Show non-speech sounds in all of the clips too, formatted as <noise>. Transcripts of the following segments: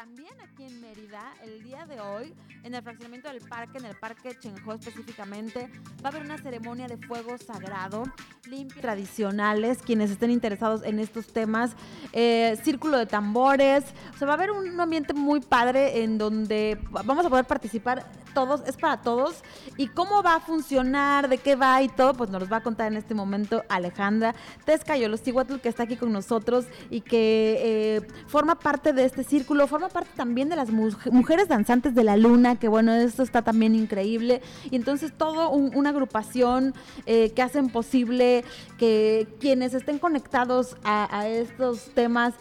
también aquí en Mérida, el día de hoy, en el fraccionamiento del parque, en el parque Chenjó específicamente, va a haber una ceremonia de fuego sagrado, limpia, tradicionales, quienes estén interesados en estos temas, eh, círculo de tambores, o sea, va a haber un ambiente muy padre en donde vamos a poder participar todos, es para todos, y cómo va a funcionar, de qué va y todo, pues nos los va a contar en este momento Alejandra Tezcayolostíhuatl, que está aquí con nosotros y que eh, forma parte de este círculo, forma parte también de las mujeres danzantes de la luna, que bueno, esto está también increíble. Y entonces todo una agrupación eh, que hacen posible que quienes estén conectados a estos temas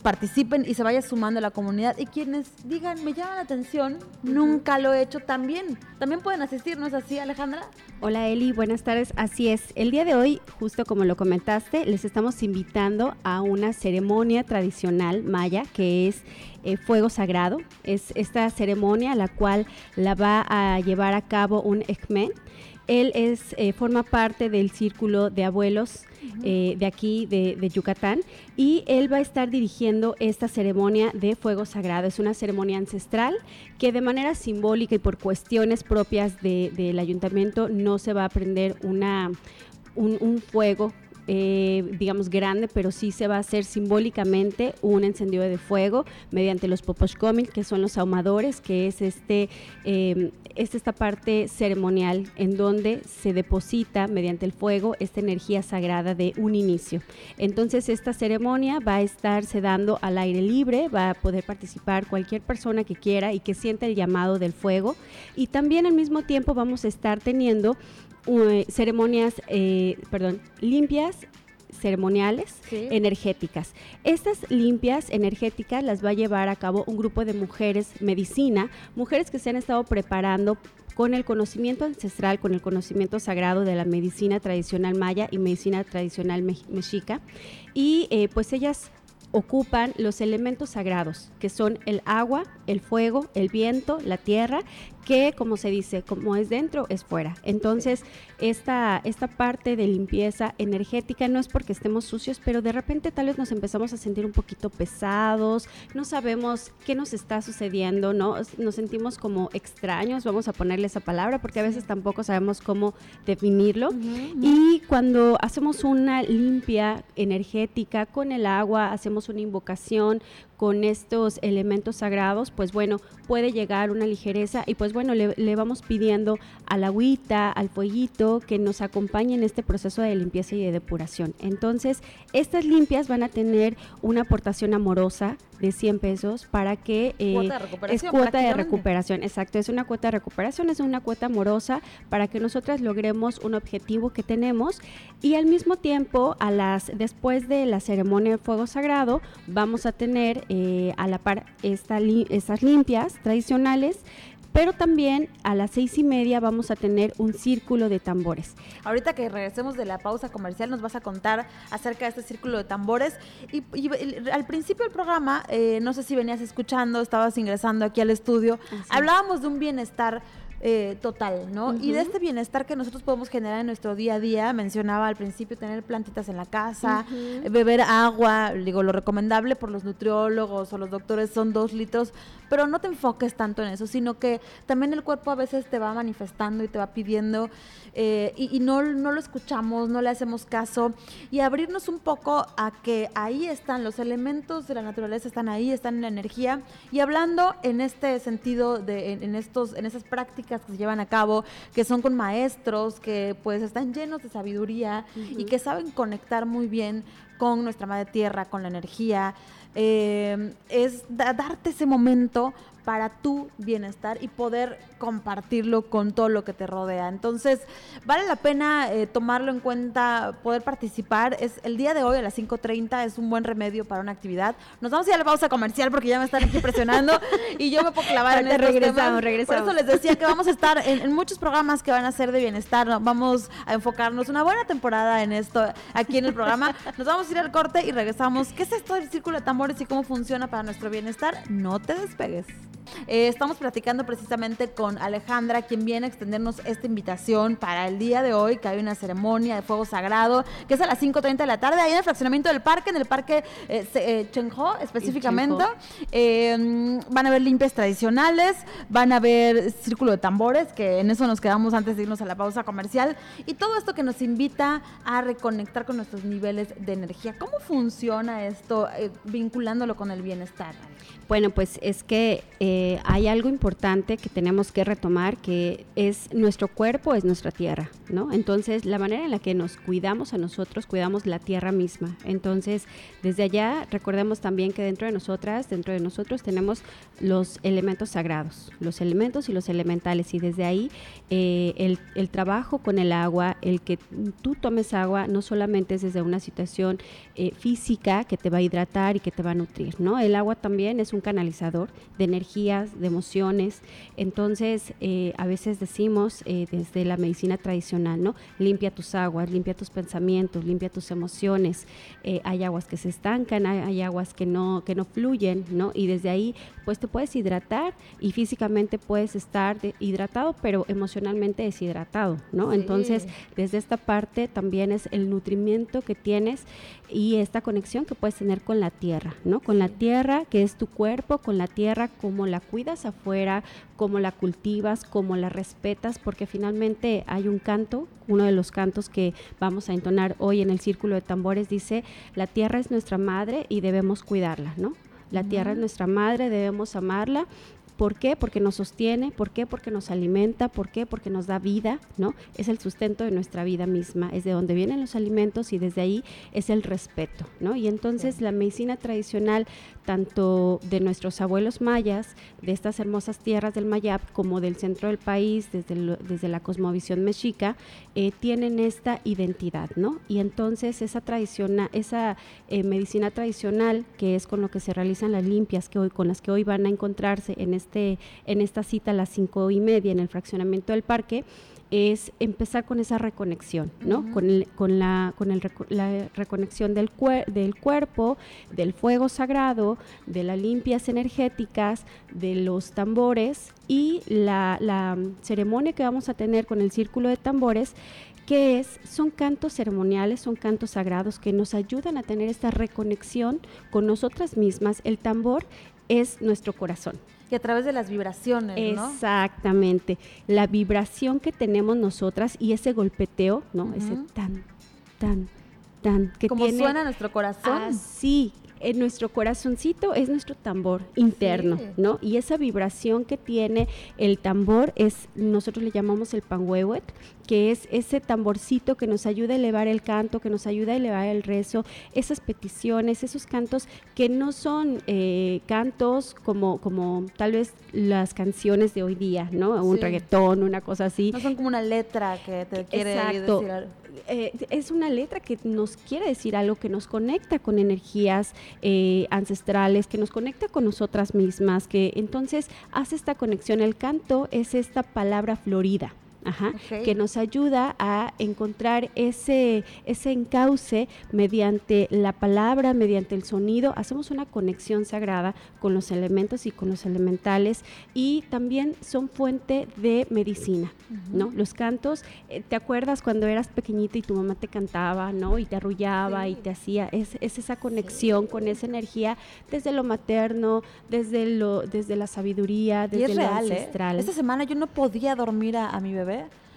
participen y se vaya sumando a la comunidad. Y quienes digan, me llama la atención, nunca lo he hecho también. También pueden asistir, ¿no es así, Alejandra? Hola Eli, buenas tardes. Así es. El día de hoy, justo como lo comentaste, les estamos invitando a una ceremonia tradicional maya que es eh, Fuego Sagrado. Es esta ceremonia la cual la va a llevar a cabo un Ekmen. Él es, eh, forma parte del círculo de abuelos eh, de aquí, de, Yucatán, y él va a estar dirigiendo esta ceremonia de fuego sagrado. Es una ceremonia ancestral que de manera simbólica y por cuestiones propias del ayuntamiento no se va a prender una, un fuego eh, digamos, grande, pero sí se va a hacer simbólicamente un encendido de fuego mediante los poposhkomin, que son los ahumadores, que es este, eh, es esta parte ceremonial en donde se deposita mediante el fuego esta energía sagrada de un inicio. Entonces esta ceremonia va a estarse dando al aire libre, va a poder participar cualquier persona que quiera y que sienta el llamado del fuego y también al mismo tiempo vamos a estar teniendo ceremonias, eh, perdón, limpias ceremoniales energéticas. Estas limpias energéticas las va a llevar a cabo un grupo de mujeres medicina, mujeres que se han estado preparando con el conocimiento ancestral, con el conocimiento sagrado de la medicina tradicional maya y medicina tradicional mexica. Y eh, pues ellas ocupan los elementos sagrados, que son el agua, el fuego, el viento, la tierra, que como se dice, como es dentro, es fuera. Entonces, esta, esta parte de limpieza energética no es porque estemos sucios, pero de repente tal vez nos empezamos a sentir un poquito pesados, no sabemos qué nos está sucediendo, ¿no? Nos sentimos como extraños, vamos a ponerle esa palabra, porque a veces tampoco sabemos cómo definirlo. Y cuando hacemos una limpia energética con el agua, hacemos una invocación con estos elementos sagrados, pues bueno, puede llegar una ligereza y pues bueno, le, vamos pidiendo al agüita, al fueguito, que nos acompañe en este proceso de limpieza y de depuración. Entonces, estas limpias van a tener una aportación amorosa de 100 pesos para que eh, es cuota de recuperación, exacto, es una cuota de recuperación, es una cuota amorosa para que nosotras logremos un objetivo que tenemos y al mismo tiempo a las después de la ceremonia de fuego sagrado vamos a tener eh, a la par esta estas limpias tradicionales pero también a las seis y media vamos a tener un círculo de tambores. Ahorita que regresemos de la pausa comercial nos vas a contar acerca de este círculo de tambores. Y, al principio del programa, eh, no sé si venías escuchando, estabas ingresando aquí al estudio, hablábamos de un bienestar eh, total, ¿no? Y de este bienestar que nosotros podemos generar en nuestro día a día, mencionaba al principio tener plantitas en la casa, beber agua, digo, lo recomendable por los nutriólogos o los doctores son dos litros, pero no te enfoques tanto en eso, sino que también el cuerpo a veces te va manifestando y te va pidiendo eh, y, no, no, lo escuchamos, no le hacemos caso y abrirnos un poco a que ahí están los elementos de la naturaleza, están ahí, están en la energía y hablando en este sentido, de, en, estos, en esas prácticas que se llevan a cabo, que son con maestros, que pues están llenos de sabiduría y que saben conectar muy bien con nuestra madre tierra, con la energía, eh, es darte ese momento para tu bienestar y poder compartirlo con todo lo que te rodea. Entonces, vale la pena eh, tomarlo en cuenta, poder participar. Es el día de hoy a las 5.30 es un buen remedio para una actividad. Nos vamos a ir a la pausa comercial porque ya me están aquí presionando y yo me puedo clavar en estos regresamos, regresamos. Por eso les decía que vamos a estar en, muchos programas que van a ser de bienestar. Vamos a enfocarnos una buena temporada en esto aquí en el programa. Nos vamos ir al corte y regresamos. ¿Qué es esto del círculo de tambores y cómo funciona para nuestro bienestar? No te despegues. Eh, estamos platicando precisamente con Alejandra, quien viene a extendernos esta invitación para el día de hoy, que hay una ceremonia de fuego sagrado, que es a las 5.30 de la tarde, ahí en el fraccionamiento del parque, en el parque eh, eh específicamente. Eh, van a haber limpias tradicionales, van a haber círculo de tambores, que en eso nos quedamos antes de irnos a la pausa comercial, y todo esto que nos invita a reconectar con nuestros niveles de energía. ¿Cómo funciona esto vinculándolo con el bienestar? Bueno, pues es que hay algo importante que tenemos que retomar, que es nuestro cuerpo, es nuestra tierra, ¿no? Entonces, la manera en la que nos cuidamos a nosotros, cuidamos la tierra misma. Entonces, desde allá, recordemos también que dentro de nosotras, dentro de nosotros tenemos los elementos sagrados, los elementos y los elementales, y desde ahí eh, el, trabajo con el agua, el que tú tomes agua, no solamente es desde una situación eh, física que te va a hidratar y que te va a nutrir, ¿no? El agua también es un canalizador de de emociones. Entonces, eh, a veces decimos eh, desde la medicina tradicional, ¿no? Limpia tus aguas, limpia tus pensamientos, limpia tus emociones. Eh, hay aguas que se estancan, hay, aguas que no, que no fluyen, ¿no? Y desde ahí, pues te puedes hidratar y físicamente puedes estar hidratado, pero emocionalmente deshidratado, ¿no? Entonces, desde esta parte también es el nutrimiento que tienes y esta conexión que puedes tener con la tierra, ¿no? Con la tierra que es tu cuerpo con la tierra, cómo la cuidas afuera, cómo la cultivas, cómo la respetas, porque finalmente hay un canto, uno de los cantos que vamos a entonar hoy en el círculo de tambores dice, la tierra es nuestra madre y debemos cuidarla, ¿no? La tierra es nuestra madre, debemos amarla ¿Por qué? Porque nos sostiene, ¿por qué? Porque nos alimenta, ¿por qué? Porque nos da vida, ¿no? Es el sustento de nuestra vida misma, es de donde vienen los alimentos y desde ahí es el respeto, ¿no? Y entonces la medicina tradicional, tanto de nuestros abuelos mayas, de estas hermosas tierras del Mayab, como del centro del país, desde, desde la cosmovisión mexica, eh, tienen esta identidad, ¿no? Y entonces esa tradición, esa eh, medicina tradicional, que es con lo que se realizan las limpias, que hoy, con las que hoy van a encontrarse en este este, en esta cita a las cinco y media en el fraccionamiento del parque, es empezar con esa reconexión, ¿no? con, con, la, con el, la reconexión del, del cuerpo, del fuego sagrado, de las limpias energéticas, de los tambores y la, la ceremonia que vamos a tener con el círculo de tambores que es, son cantos ceremoniales, son cantos sagrados que nos ayudan a tener esta reconexión con nosotras mismas. El tambor es nuestro corazón y a través de las vibraciones, ¿no? Exactamente. La vibración que tenemos nosotras y ese golpeteo, ¿no? Ese tan, tan, tan. Que Como suena nuestro corazón. Sí, en nuestro corazoncito es nuestro tambor interno, ¿no? Y esa vibración que tiene el tambor es, nosotros le llamamos el panhuehuet, que es ese tamborcito que nos ayuda a elevar el canto, que nos ayuda a elevar el rezo, esas peticiones, esos cantos que no son eh, cantos como, como tal vez las canciones de hoy día, ¿no? Un reggaetón, una cosa así. No son como una letra que te quiere decir algo. Eh, es una letra que nos quiere decir algo, que nos conecta con energías eh, ancestrales, que nos conecta con nosotras mismas, que entonces hace esta conexión. El canto es esta palabra florida. Ajá, que nos ayuda a encontrar ese, ese encauce mediante la palabra, mediante el sonido. Hacemos una conexión sagrada con los elementos y con los elementales y también son fuente de medicina, ¿no? Los cantos, eh, ¿te acuerdas cuando eras pequeñita y tu mamá te cantaba, ¿no? Y te arrullaba y te hacía, es, esa conexión con esa energía desde lo materno, desde, lo, desde la sabiduría, desde lo ¿eh? ancestral. Esta semana yo no podía dormir a mi bebé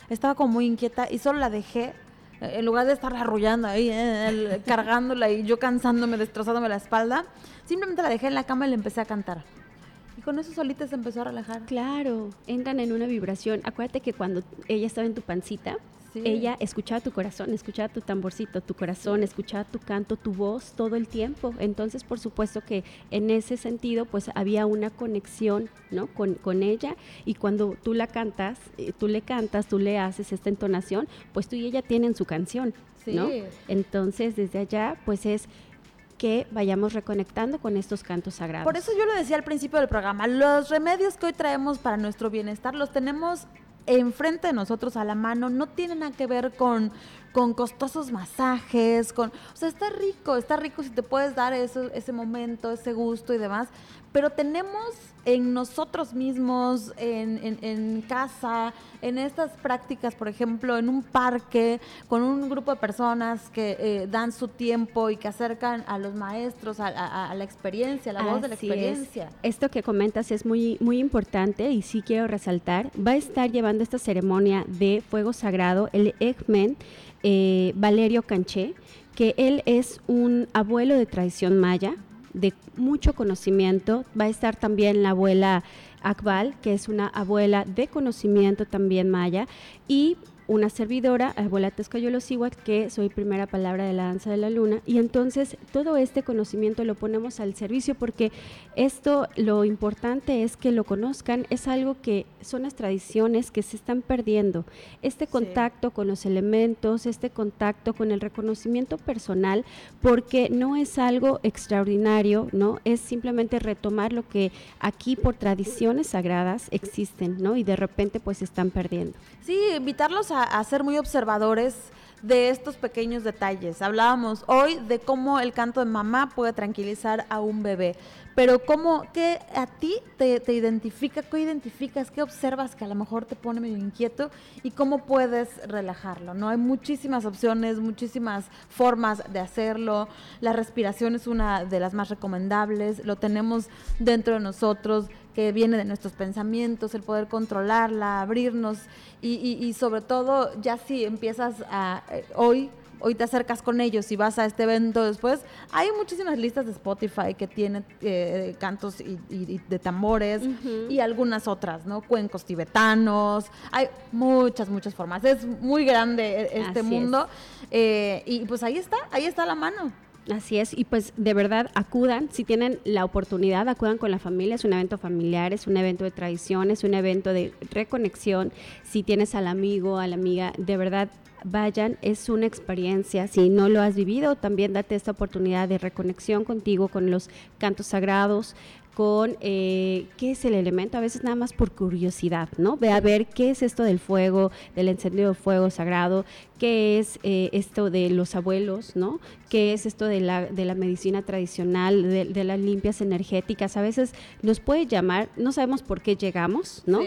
estaba como muy inquieta y solo la dejé eh, en lugar de estar arrullando ahí, eh, <laughs> cargándola y yo cansándome, destrozándome la espalda, simplemente la dejé en la cama y le empecé a cantar. Y con eso solita se empezó a relajar. Claro, entran en una vibración. Acuérdate que cuando ella estaba en tu pancita, ella escuchaba tu corazón, escuchaba tu tamborcito, tu corazón, escuchaba tu canto, tu voz todo el tiempo. Entonces, por supuesto que en ese sentido, pues había una conexión, ¿no? Con, con ella. Y cuando tú la cantas, eh, tú le cantas, tú le haces esta entonación, pues tú y ella tienen su canción, ¿no? Entonces, desde allá, pues es que vayamos reconectando con estos cantos sagrados. Por eso yo lo decía al principio del programa, los remedios que hoy traemos para nuestro bienestar los tenemos enfrente de nosotros a la mano, no tiene nada que ver con, con costosos masajes, con, o sea, está rico, está rico si te puedes dar eso, ese momento, ese gusto y demás, pero tenemos en nosotros mismos, en, casa, en estas prácticas, por ejemplo, en un parque, con un grupo de personas que eh, dan su tiempo y que acercan a los maestros, a, la experiencia, a la voz de la experiencia. Esto que comentas es muy, muy importante y sí quiero resaltar. Va a estar llevando esta ceremonia de fuego sagrado el Eggman eh, Valerio Canché, que él es un abuelo de tradición maya, de mucho conocimiento. Va a estar también la abuela Akbal, que es una abuela de conocimiento también maya, y una servidora, abuela Tezcayolosíhuatl, que soy primera palabra de la danza de la luna, y entonces todo este conocimiento lo ponemos al servicio porque esto lo importante es que lo conozcan, es algo que son las tradiciones que se están perdiendo. Este contacto con los elementos, este contacto con el reconocimiento personal, porque no es algo extraordinario, ¿no? Es simplemente retomar lo que aquí por tradiciones sagradas existen, ¿no? Y de repente pues se están perdiendo. Sí, invitarlos a, ser muy observadores de estos pequeños detalles. Hablábamos hoy de cómo el canto de mamá puede tranquilizar a un bebé, pero cómo, ¿qué a ti te, identifica? ¿Qué identificas? ¿Qué observas que a lo mejor te pone medio inquieto? ¿Y cómo puedes relajarlo? ¿no? Hay muchísimas opciones, muchísimas formas de hacerlo. La respiración es una de las más recomendables, lo tenemos dentro de nosotros que viene de nuestros pensamientos, el poder controlarla, abrirnos y, sobre todo ya si empiezas a eh, hoy hoy te acercas con ellos y vas a este evento después, hay muchísimas listas de Spotify que tienen eh, cantos y, de tambores y algunas otras, ¿no? Cuencos tibetanos, hay muchas, muchas formas. Es muy grande e, este mundo eh, y pues ahí está, ahí está la mano. Así es, y pues de verdad acudan, si tienen la oportunidad, acudan con la familia, es un evento familiar, es un evento de tradición, es un evento de reconexión, si tienes al amigo, a la amiga, de verdad vayan, es una experiencia, si no lo has vivido, también date esta oportunidad de reconexión contigo, con los cantos sagrados, con eh, qué es el elemento, a veces nada más por curiosidad, ¿no? Ve a ver qué es esto del fuego, del encendido de fuego sagrado, qué es eh, esto de los abuelos, ¿no? ¿Qué es esto de la, de la medicina tradicional, de, las limpias energéticas? A veces nos puede llamar, no sabemos por qué llegamos, ¿no?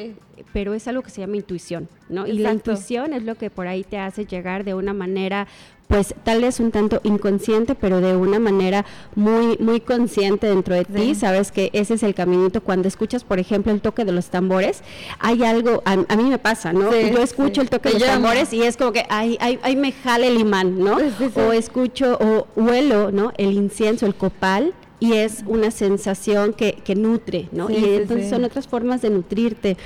Pero es algo que se llama intuición, ¿no? Y la intuición es lo que por ahí te hace llegar de una manera pues tal vez un tanto inconsciente, pero de una manera muy muy consciente dentro de ti, sabes que ese es el caminito. Cuando escuchas, por ejemplo, el toque de los tambores, hay algo, a, mí me pasa, ¿no? Yo escucho el toque de los tambores y es como que ahí, ahí, me jale el imán, ¿no? O escucho o huelo, ¿no? El incienso, el copal y es una sensación que, que nutre, ¿no? y entonces son otras formas de nutrirte.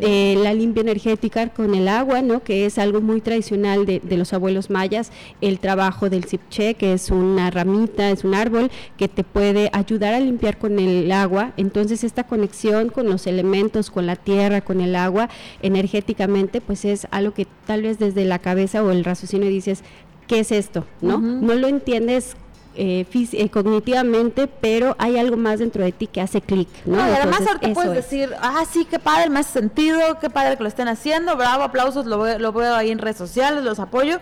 Eh, la limpia energética con el agua, ¿no? que es algo muy tradicional de, los abuelos mayas, el trabajo del cipche, que es una ramita, es un árbol que te puede ayudar a limpiar con el agua, entonces esta conexión con los elementos, con la tierra, con el agua, energéticamente, pues es algo que tal vez desde la cabeza o el raciocinio dices, ¿qué es esto? ¿No? No lo entiendes eh, eh, cognitivamente, pero hay algo más dentro de ti que hace clic, ¿no? y además ahorita puedes decir, ah, sí, qué padre, me hace sentido, qué padre que lo estén haciendo, bravo, aplausos, lo lo veo ahí en redes sociales, los apoyo,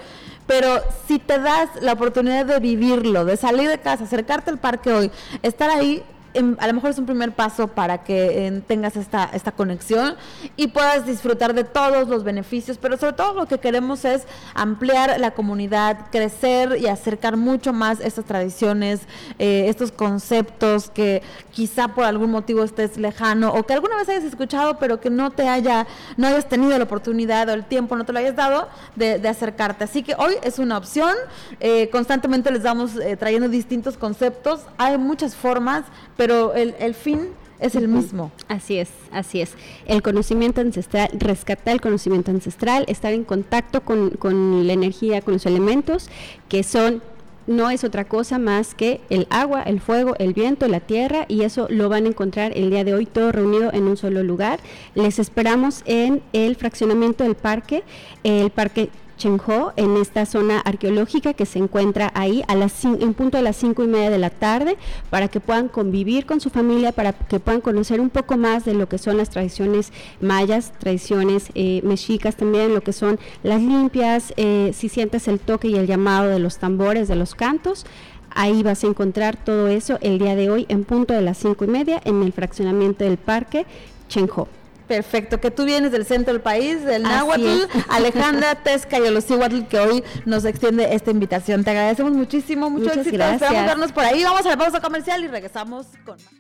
pero si te das la oportunidad de vivirlo, de salir de casa, acercarte al parque hoy, estar ahí, a lo mejor es un primer paso para que tengas esta, esta conexión y puedas disfrutar de todos los beneficios, pero sobre todo lo que queremos es ampliar la comunidad, crecer y acercar mucho más estas tradiciones, eh, estos conceptos que quizá por algún motivo estés lejano o que alguna vez hayas escuchado pero que no te haya, no hayas tenido la oportunidad o el tiempo, no te lo hayas dado de, acercarte. Así que hoy es una opción, eh, constantemente les vamos eh, trayendo distintos conceptos, hay muchas formas, pero el, el fin es el mismo. Así es, así es. El conocimiento ancestral, rescatar el conocimiento ancestral, estar en contacto con, con la energía, con los elementos, que son no es otra cosa más que el agua, el fuego, el viento, la tierra y eso lo van a encontrar el día de hoy todo reunido en un solo lugar. Les esperamos en el fraccionamiento del parque, el parque Chenjo, en esta zona arqueológica que se encuentra ahí a las en punto a las cinco y media de la tarde, para que puedan convivir con su familia, para que puedan conocer un poco más de lo que son las tradiciones mayas, tradiciones eh, mexicas también, lo que son las limpias, eh, si sientes el toque y el llamado de los tambores, de los cantos, Ahí vas a encontrar todo eso el día de hoy en punto de las cinco y media en el fraccionamiento del parque Chenjo. Perfecto, que tú vienes del centro del país, del Nahuatl, <laughs> Alejandra Tesca y Olosíhuatl, que hoy nos extiende esta invitación. Te agradecemos muchísimo, mucho Muchas éxito. gracias. Esperamos vernos por ahí. Vamos a la pausa comercial y regresamos con más.